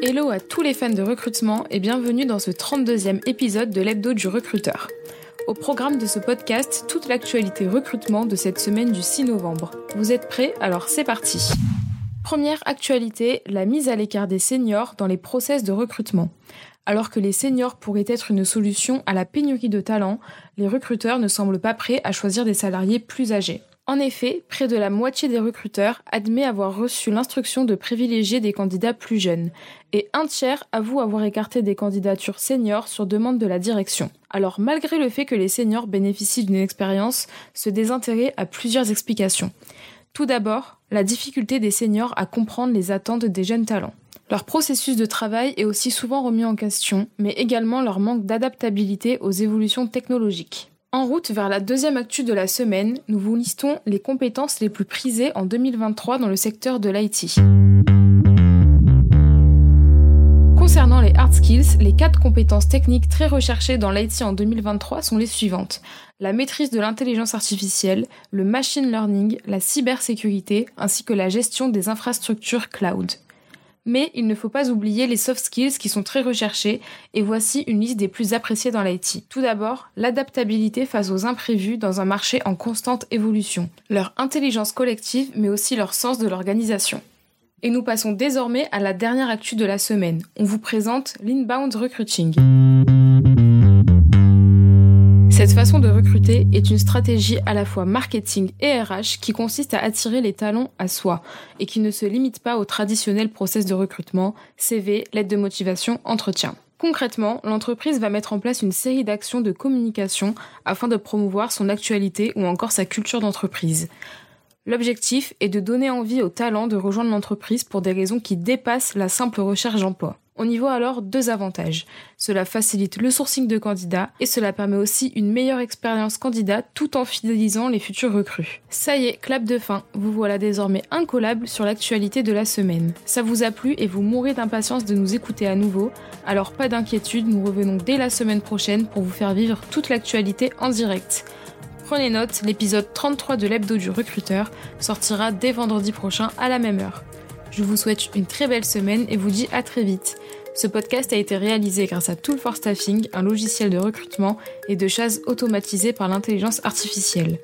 Hello à tous les fans de recrutement et bienvenue dans ce 32e épisode de l'hebdo du recruteur. Au programme de ce podcast, toute l'actualité recrutement de cette semaine du 6 novembre. Vous êtes prêts? Alors c'est parti Première actualité, la mise à l'écart des seniors dans les process de recrutement. Alors que les seniors pourraient être une solution à la pénurie de talents, les recruteurs ne semblent pas prêts à choisir des salariés plus âgés. En effet, près de la moitié des recruteurs admet avoir reçu l'instruction de privilégier des candidats plus jeunes, et un tiers avoue avoir écarté des candidatures seniors sur demande de la direction. Alors malgré le fait que les seniors bénéficient d'une expérience, ce désintérêt a plusieurs explications. Tout d'abord, la difficulté des seniors à comprendre les attentes des jeunes talents. Leur processus de travail est aussi souvent remis en question, mais également leur manque d'adaptabilité aux évolutions technologiques. En route vers la deuxième actu de la semaine, nous vous listons les compétences les plus prisées en 2023 dans le secteur de l'IT. Concernant les hard skills, les quatre compétences techniques très recherchées dans l'IT en 2023 sont les suivantes. La maîtrise de l'intelligence artificielle, le machine learning, la cybersécurité ainsi que la gestion des infrastructures cloud mais il ne faut pas oublier les soft skills qui sont très recherchés et voici une liste des plus appréciés dans l'IT. Tout d'abord, l'adaptabilité face aux imprévus dans un marché en constante évolution, leur intelligence collective mais aussi leur sens de l'organisation. Et nous passons désormais à la dernière actu de la semaine. On vous présente l'inbound recruiting. Cette façon de recruter est une stratégie à la fois marketing et RH qui consiste à attirer les talents à soi et qui ne se limite pas au traditionnel process de recrutement, CV, lettre de motivation, entretien. Concrètement, l'entreprise va mettre en place une série d'actions de communication afin de promouvoir son actualité ou encore sa culture d'entreprise. L'objectif est de donner envie aux talents de rejoindre l'entreprise pour des raisons qui dépassent la simple recherche d'emploi. On y voit alors deux avantages. Cela facilite le sourcing de candidats et cela permet aussi une meilleure expérience candidat tout en fidélisant les futurs recrues. Ça y est, clap de fin, vous voilà désormais incollable sur l'actualité de la semaine. Ça vous a plu et vous mourrez d'impatience de nous écouter à nouveau, alors pas d'inquiétude, nous revenons dès la semaine prochaine pour vous faire vivre toute l'actualité en direct. Prenez note, l'épisode 33 de l'hebdo du recruteur sortira dès vendredi prochain à la même heure. Je vous souhaite une très belle semaine et vous dis à très vite. Ce podcast a été réalisé grâce à Tool for Staffing, un logiciel de recrutement et de chasse automatisé par l'intelligence artificielle.